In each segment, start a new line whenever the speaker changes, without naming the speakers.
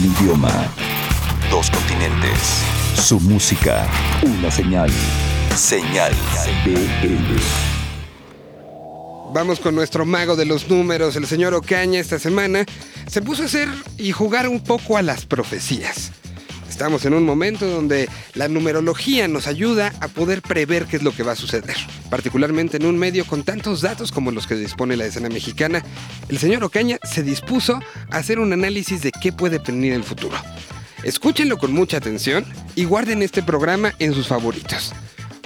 Un idioma. Dos continentes. Su música. Una señal. Señal BL.
Vamos con nuestro mago de los números, el señor Ocaña, esta semana. Se puso a hacer y jugar un poco a las profecías. Estamos en un momento donde la numerología nos ayuda a poder prever qué es lo que va a suceder. Particularmente en un medio con tantos datos como los que dispone la escena mexicana, el señor Ocaña se dispuso a hacer un análisis de qué puede venir el futuro. Escúchenlo con mucha atención y guarden este programa en sus favoritos.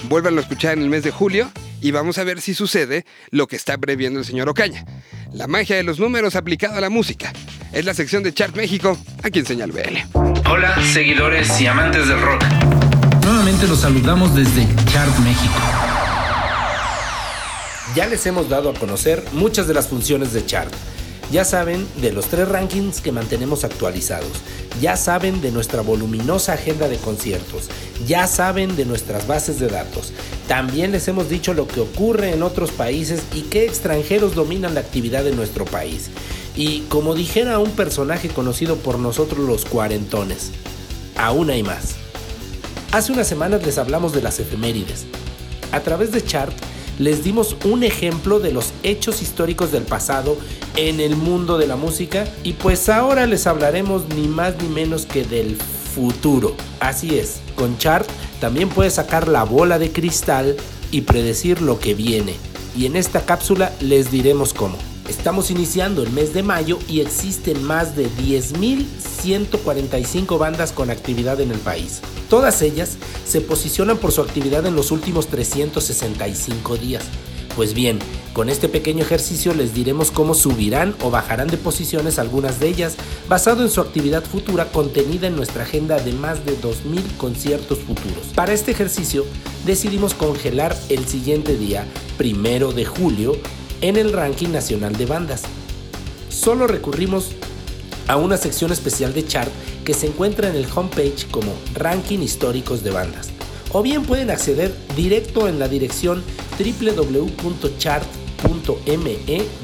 Vuélvanlo a escuchar en el mes de julio y vamos a ver si sucede lo que está previendo el señor Ocaña. La magia de los números aplicada a la música. Es la sección de Chart México, aquí en Señal BL.
Hola, seguidores y amantes del rock. Nuevamente los saludamos desde Chart México.
Ya les hemos dado a conocer muchas de las funciones de Chart. Ya saben de los tres rankings que mantenemos actualizados. Ya saben de nuestra voluminosa agenda de conciertos. Ya saben de nuestras bases de datos. También les hemos dicho lo que ocurre en otros países y qué extranjeros dominan la actividad de nuestro país. Y como dijera un personaje conocido por nosotros los cuarentones, aún hay más. Hace unas semanas les hablamos de las efemérides. A través de Chart les dimos un ejemplo de los hechos históricos del pasado en el mundo de la música y pues ahora les hablaremos ni más ni menos que del futuro. Así es, con Chart también puedes sacar la bola de cristal y predecir lo que viene. Y en esta cápsula les diremos cómo. Estamos iniciando el mes de mayo y existen más de 10.145 bandas con actividad en el país. Todas ellas se posicionan por su actividad en los últimos 365 días. Pues bien, con este pequeño ejercicio les diremos cómo subirán o bajarán de posiciones algunas de ellas, basado en su actividad futura contenida en nuestra agenda de más de 2.000 conciertos futuros. Para este ejercicio decidimos congelar el siguiente día, primero de julio, en el ranking nacional de bandas. Solo recurrimos a una sección especial de chart que se encuentra en el homepage como Ranking Históricos de Bandas. O bien pueden acceder directo en la dirección www.chart.me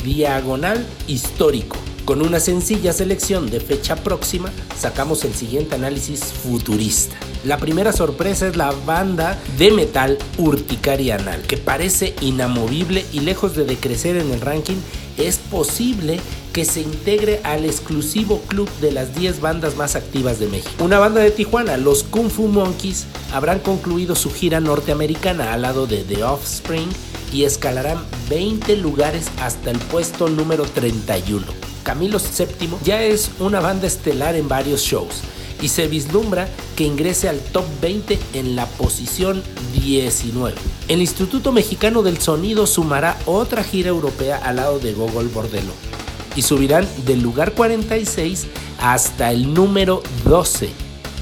diagonal histórico. Con una sencilla selección de fecha próxima, sacamos el siguiente análisis futurista. La primera sorpresa es la banda de metal Urticaria Anal, que parece inamovible y lejos de decrecer en el ranking, es posible que se integre al exclusivo club de las 10 bandas más activas de México. Una banda de Tijuana, los Kung Fu Monkeys, habrán concluido su gira norteamericana al lado de The Offspring y escalarán 20 lugares hasta el puesto número 31. Camilo VII ya es una banda estelar en varios shows y se vislumbra que ingrese al top 20 en la posición 19. El Instituto Mexicano del Sonido sumará otra gira europea al lado de Gogol Bordello y subirán del lugar 46 hasta el número 12.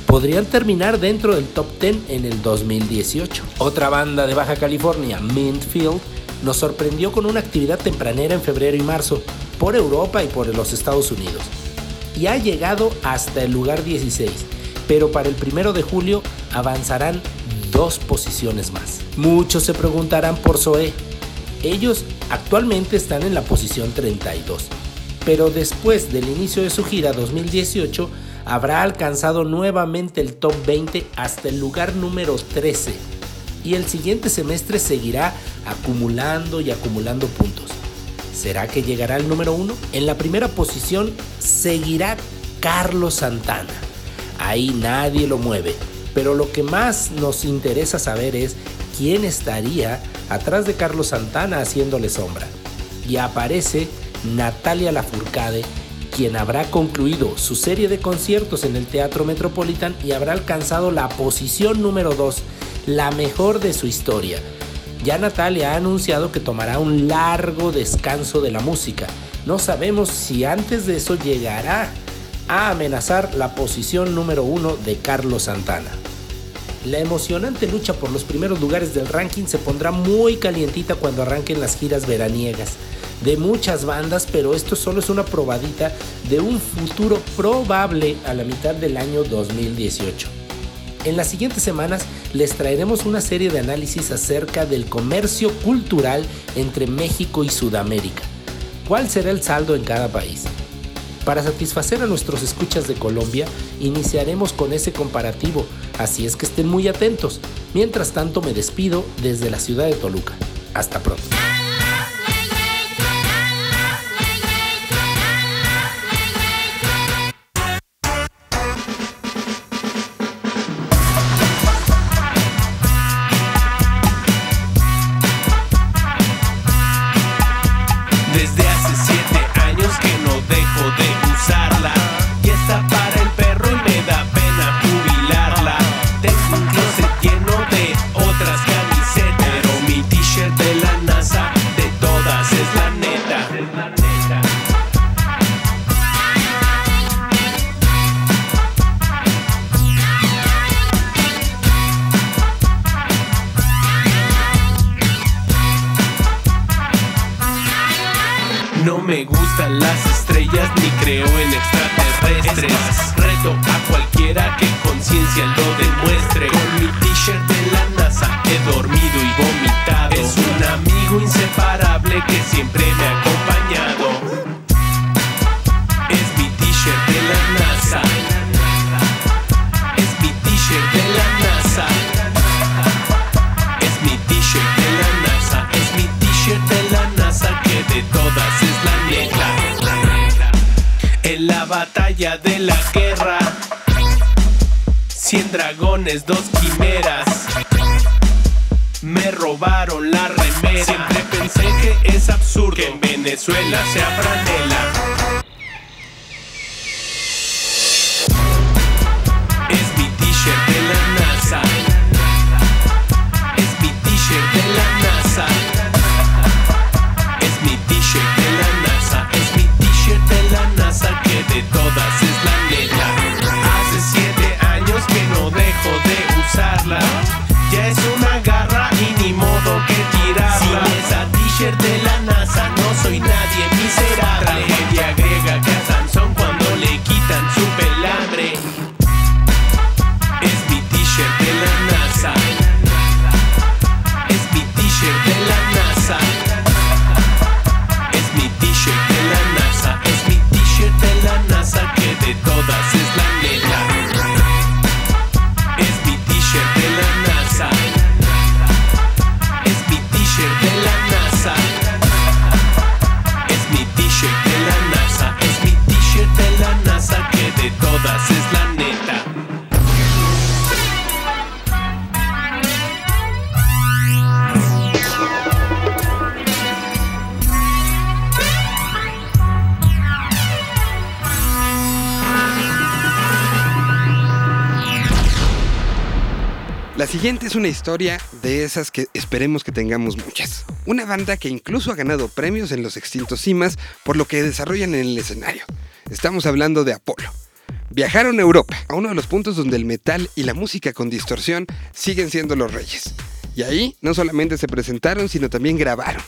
Podrían terminar dentro del top 10 en el 2018. Otra banda de Baja California, Mintfield, nos sorprendió con una actividad tempranera en febrero y marzo por Europa y por los Estados Unidos. Y ha llegado hasta el lugar 16, pero para el primero de julio avanzarán dos posiciones más. Muchos se preguntarán por Zoe. Ellos actualmente están en la posición 32, pero después del inicio de su gira 2018 habrá alcanzado nuevamente el top 20 hasta el lugar número 13 y el siguiente semestre seguirá acumulando y acumulando puntos. ¿Será que llegará al número uno? En la primera posición seguirá Carlos Santana. Ahí nadie lo mueve. Pero lo que más nos interesa saber es quién estaría atrás de Carlos Santana haciéndole sombra. Y aparece Natalia Lafourcade, quien habrá concluido su serie de conciertos en el Teatro Metropolitan y habrá alcanzado la posición número 2, la mejor de su historia ya Natalia ha anunciado que tomará un largo descanso de la música. No sabemos si antes de eso llegará a amenazar la posición número uno de Carlos Santana. La emocionante lucha por los primeros lugares del ranking se pondrá muy calientita cuando arranquen las giras veraniegas de muchas bandas, pero esto solo es una probadita de un futuro probable a la mitad del año 2018. En las siguientes semanas les traeremos una serie de análisis acerca del comercio cultural entre México y Sudamérica. ¿Cuál será el saldo en cada país? Para satisfacer a nuestros escuchas de Colombia, iniciaremos con ese comparativo, así es que estén muy atentos. Mientras tanto, me despido desde la ciudad de Toluca. Hasta pronto.
las estrellas, ni creo en extraterrestres. Más, reto a cualquiera que conciencia lo demuestre. Con mi t-shirt de la NASA he dormido y vomitado. Es un amigo inseparable que siempre dos quimeras. Me robaron la remera. Siempre pensé que es absurdo que en Venezuela sea franela.
Es una historia de esas que esperemos que tengamos muchas. Una banda que incluso ha ganado premios en los extintos cimas por lo que desarrollan en el escenario. Estamos hablando de Apolo. Viajaron a Europa, a uno de los puntos donde el metal y la música con distorsión siguen siendo los reyes. Y ahí no solamente se presentaron, sino también grabaron.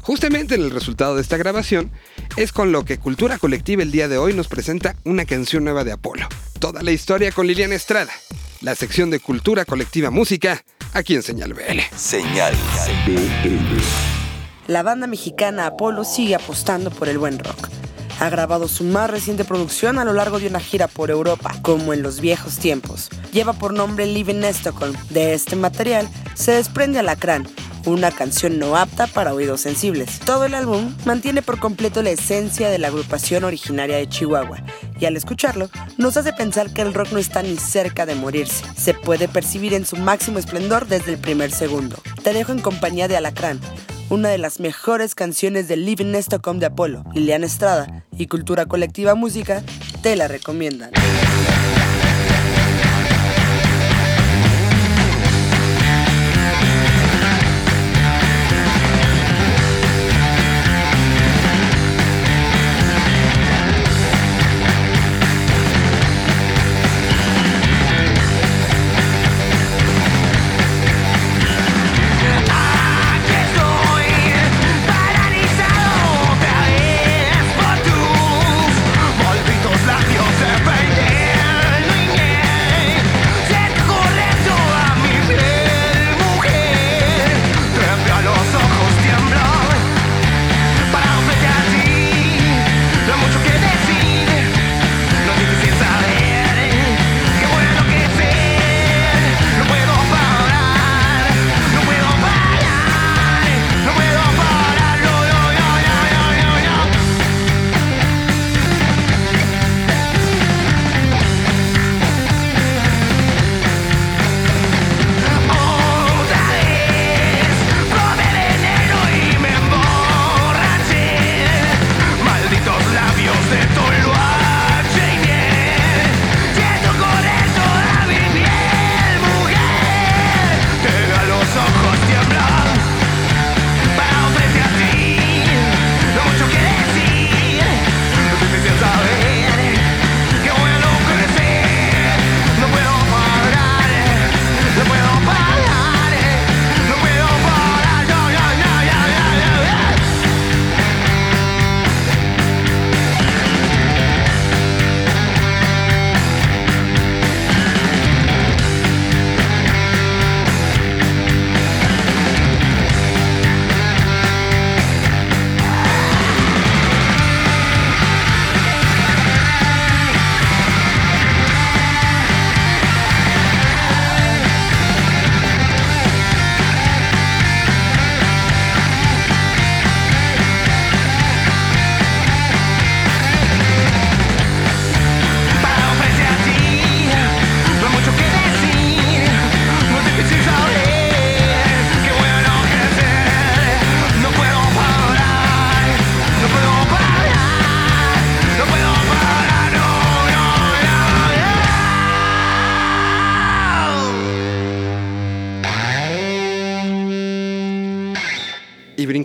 Justamente en el resultado de esta grabación es con lo que Cultura Colectiva el día de hoy nos presenta una canción nueva de Apolo. Toda la historia con Liliana Estrada la sección de Cultura Colectiva Música, aquí en Señal BL.
Señal BL.
La banda mexicana Apolo sigue apostando por el buen rock. Ha grabado su más reciente producción a lo largo de una gira por Europa, como en los viejos tiempos. Lleva por nombre Living in Stockholm. De este material se desprende Alacrán, una canción no apta para oídos sensibles. Todo el álbum mantiene por completo la esencia de la agrupación originaria de Chihuahua y al escucharlo nos hace pensar que el rock no está ni cerca de morirse. Se puede percibir en su máximo esplendor desde el primer segundo. Te dejo en compañía de Alacrán, una de las mejores canciones de Living de Apolo, Liliana Estrada y Cultura Colectiva Música te la recomiendan.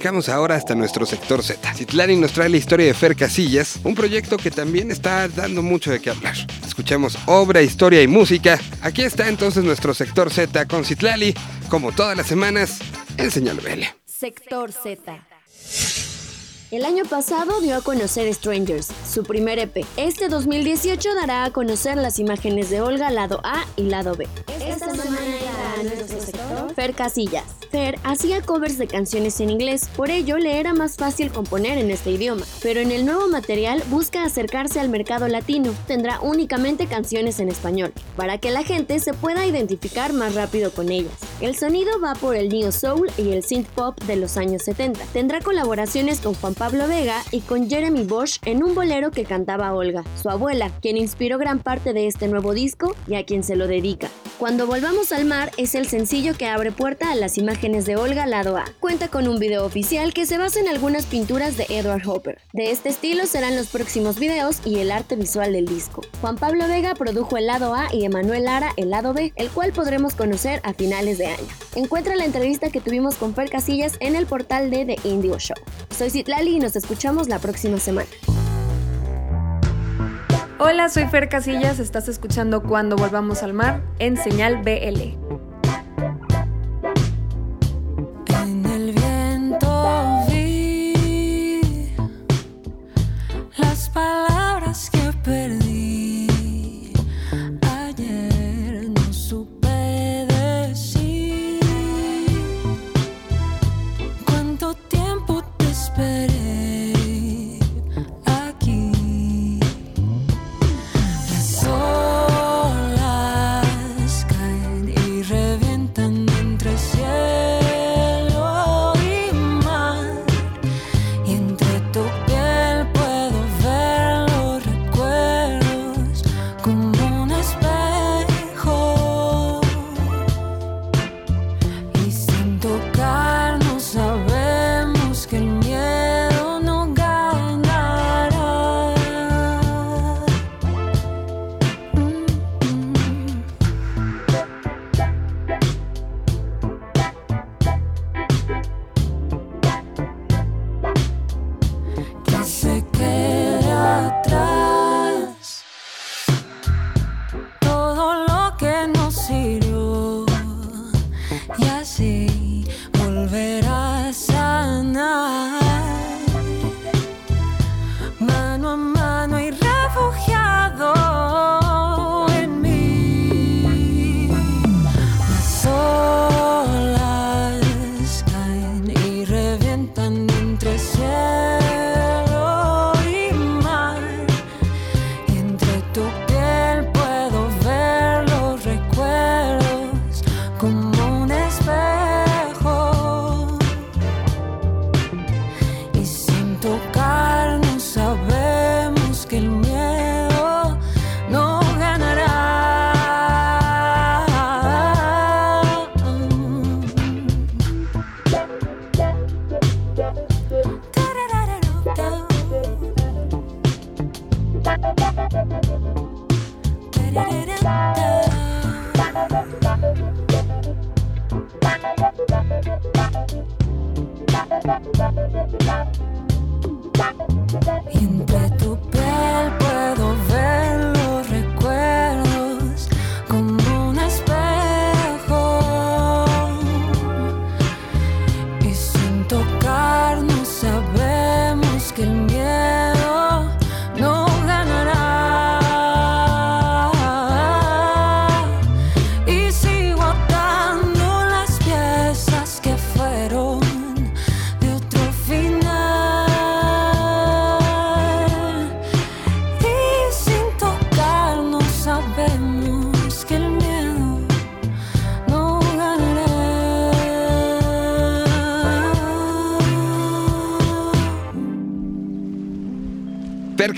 Ahora hasta nuestro sector Z. Citlani nos trae la historia de Fer Casillas, un proyecto que también está dando mucho de qué hablar. Escuchamos obra, historia y música. Aquí está entonces nuestro sector Z con Citlali, como todas las semanas, en Señal BL.
Sector Z. El año pasado dio a conocer Strangers, su primer EP. Este 2018 dará a conocer las imágenes de Olga lado A y lado B. Esta semana a nuestro sector Fer Casillas. Fer hacía covers de canciones en inglés, por ello le era más fácil componer en este idioma. Pero en el nuevo material busca acercarse al mercado latino. Tendrá únicamente canciones en español, para que la gente se pueda identificar más rápido con ellas. El sonido va por el neo soul y el synth pop de los años 70. Tendrá colaboraciones con Juan Pablo Vega y con Jeremy Bosch en un bolero que cantaba Olga, su abuela, quien inspiró gran parte de este nuevo disco y a quien se lo dedica. Cuando volvamos al mar es el sencillo que abre puerta a las imágenes de Olga lado A. Cuenta con un video oficial que se basa en algunas pinturas de Edward Hopper. De este estilo serán los próximos videos y el arte visual del disco. Juan Pablo Vega produjo el lado A y Emanuel Lara el lado B, el cual podremos conocer a finales de año. Encuentra la entrevista que tuvimos con Fer Casillas en el portal de The Indio Show. Soy Citlali y nos escuchamos la próxima semana.
Hola, soy Fer Casillas, estás escuchando Cuando Volvamos al Mar en Señal BL.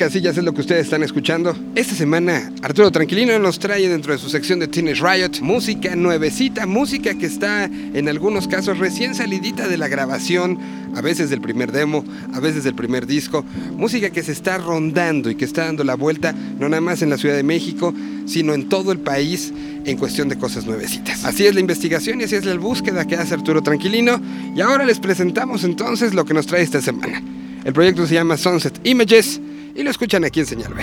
Casillas es lo que ustedes están escuchando. Esta semana Arturo Tranquilino nos trae dentro de su sección de Teenage Riot música nuevecita, música que está en algunos casos recién salidita de la grabación, a veces del primer demo, a veces del primer disco, música que se está rondando y que está dando la vuelta no nada más en la Ciudad de México, sino en todo el país en cuestión de cosas nuevecitas. Así es la investigación y así es la búsqueda que hace Arturo Tranquilino y ahora les presentamos entonces lo que nos trae esta semana. El proyecto se llama Sunset Images y lo escuchan aquí en Señal BL.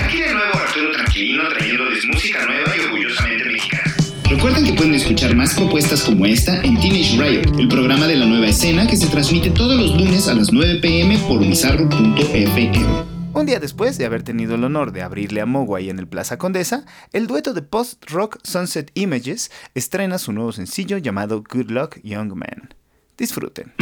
Aquí de nuevo Arturo Tranquilino trayéndoles música nueva y orgullosamente mexicana.
Recuerden que pueden escuchar más propuestas como esta en Teenage Riot, el programa de la nueva escena que se transmite todos los lunes a las 9 pm por bizarro.fm.
Un día después de haber tenido el honor de abrirle a Mogwai en el Plaza Condesa, el dueto de post-rock Sunset Images estrena su nuevo sencillo llamado Good Luck Young Man. Disfruten.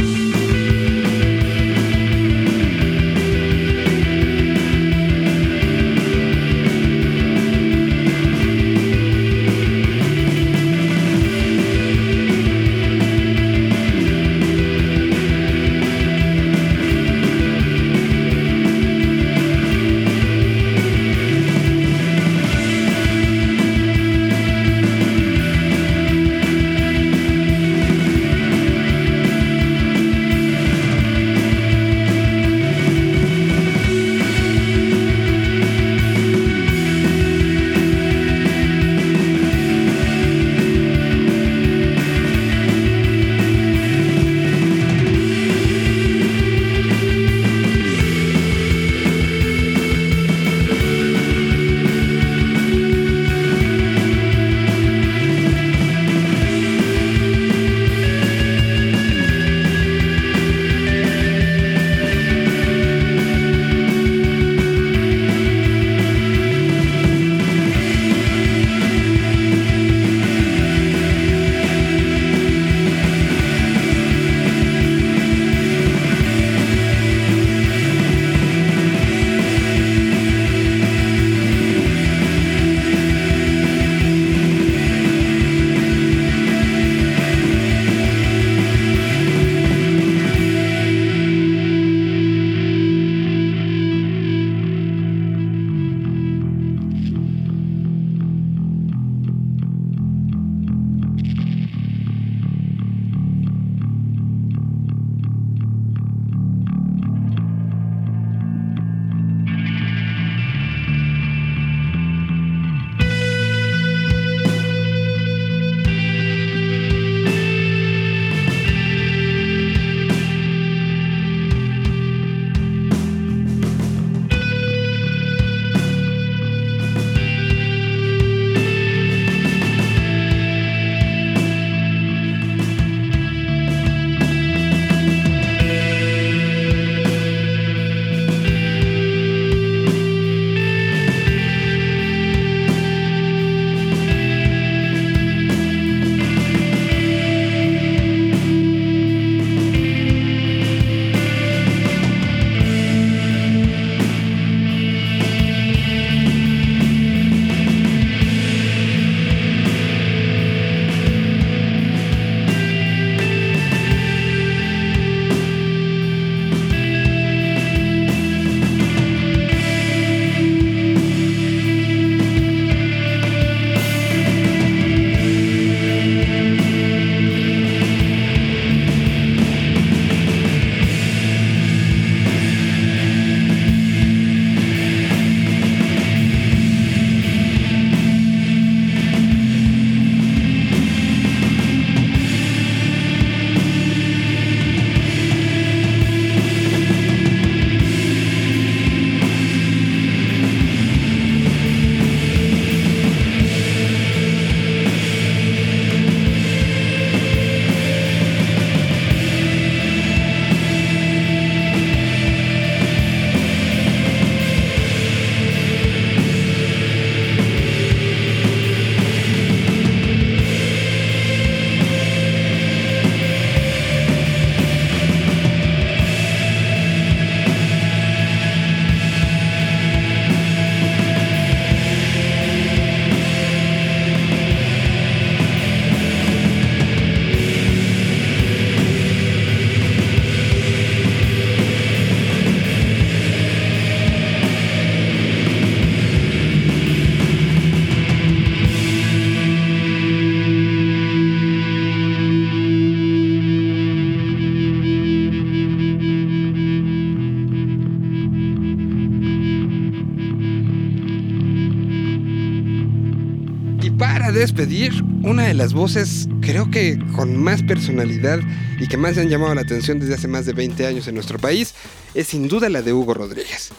Despedir, una de las voces creo que con más personalidad y que más han llamado la atención desde hace más de 20 años en nuestro país es sin duda la de Hugo Rodríguez.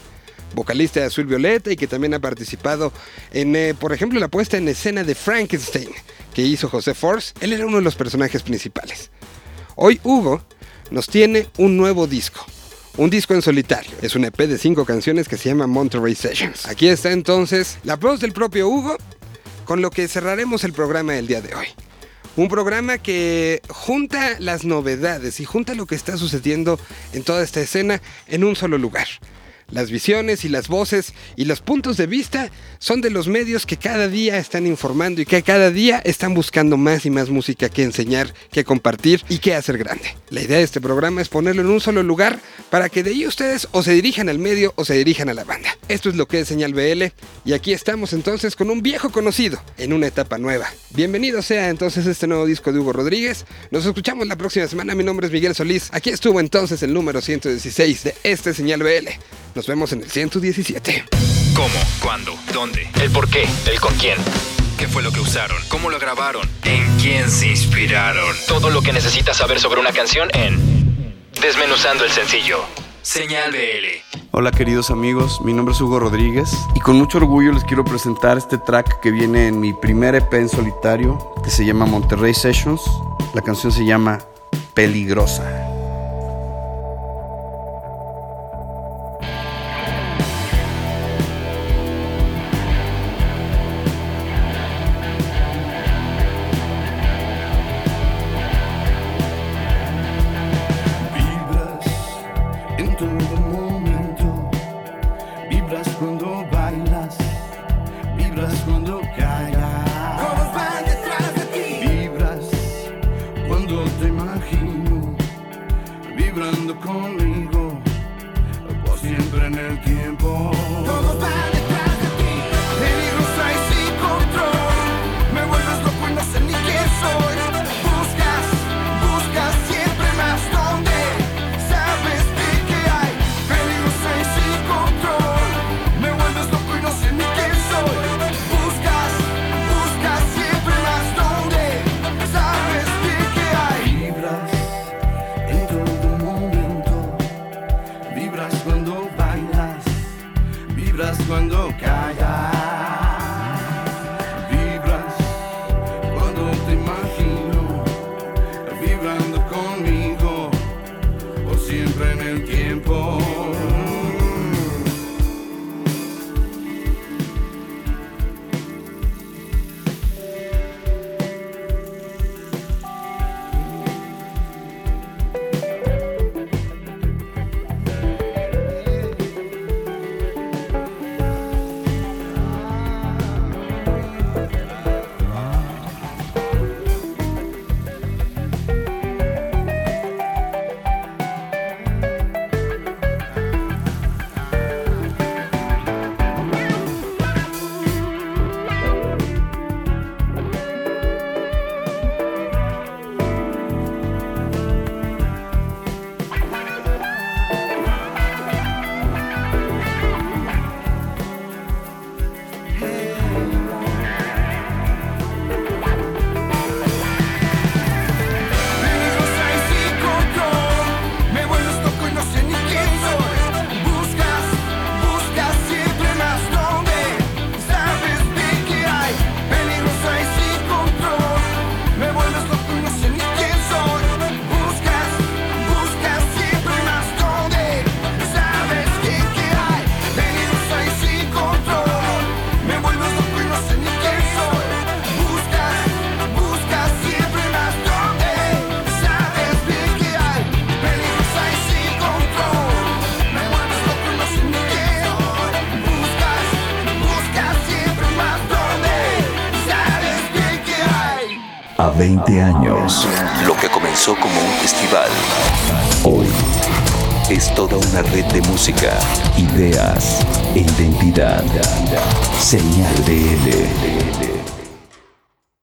Vocalista de Azul Violeta y que también ha participado en, eh, por ejemplo, la puesta en escena de Frankenstein que hizo José Force. Él era uno de los personajes principales. Hoy Hugo nos tiene un nuevo disco. Un disco en solitario. Es un EP de cinco canciones que se llama Monterey Sessions. Aquí está entonces la voz del propio Hugo, con lo que cerraremos el programa del día de hoy. Un programa que junta las novedades y junta lo que está sucediendo en toda esta escena en un solo lugar. Las visiones y las voces y los puntos de vista son de los medios que cada día están informando y que cada día están buscando más y más música que enseñar, que compartir y que hacer grande. La idea de este programa es ponerlo en un solo lugar para que de ahí ustedes o se dirijan al medio o se dirijan a la banda. Esto es lo que es Señal BL y aquí estamos entonces con un viejo conocido en una etapa nueva. Bienvenido sea entonces este nuevo disco de Hugo Rodríguez. Nos escuchamos la próxima semana. Mi nombre es Miguel Solís. Aquí estuvo entonces el número 116 de este Señal BL. Vemos en el 117.
¿Cómo? ¿Cuándo? ¿Dónde? ¿El por qué? ¿El con quién? ¿Qué fue lo que usaron? ¿Cómo lo grabaron? ¿En quién se inspiraron? Todo lo que necesitas saber sobre una canción en Desmenuzando el sencillo. Señal BL.
Hola queridos amigos, mi nombre es Hugo Rodríguez y con mucho orgullo les quiero presentar este track que viene en mi primer EP en solitario que se llama Monterrey Sessions. La canción se llama Peligrosa.
Ni
una red de música, ideas e identidad. Señal BL.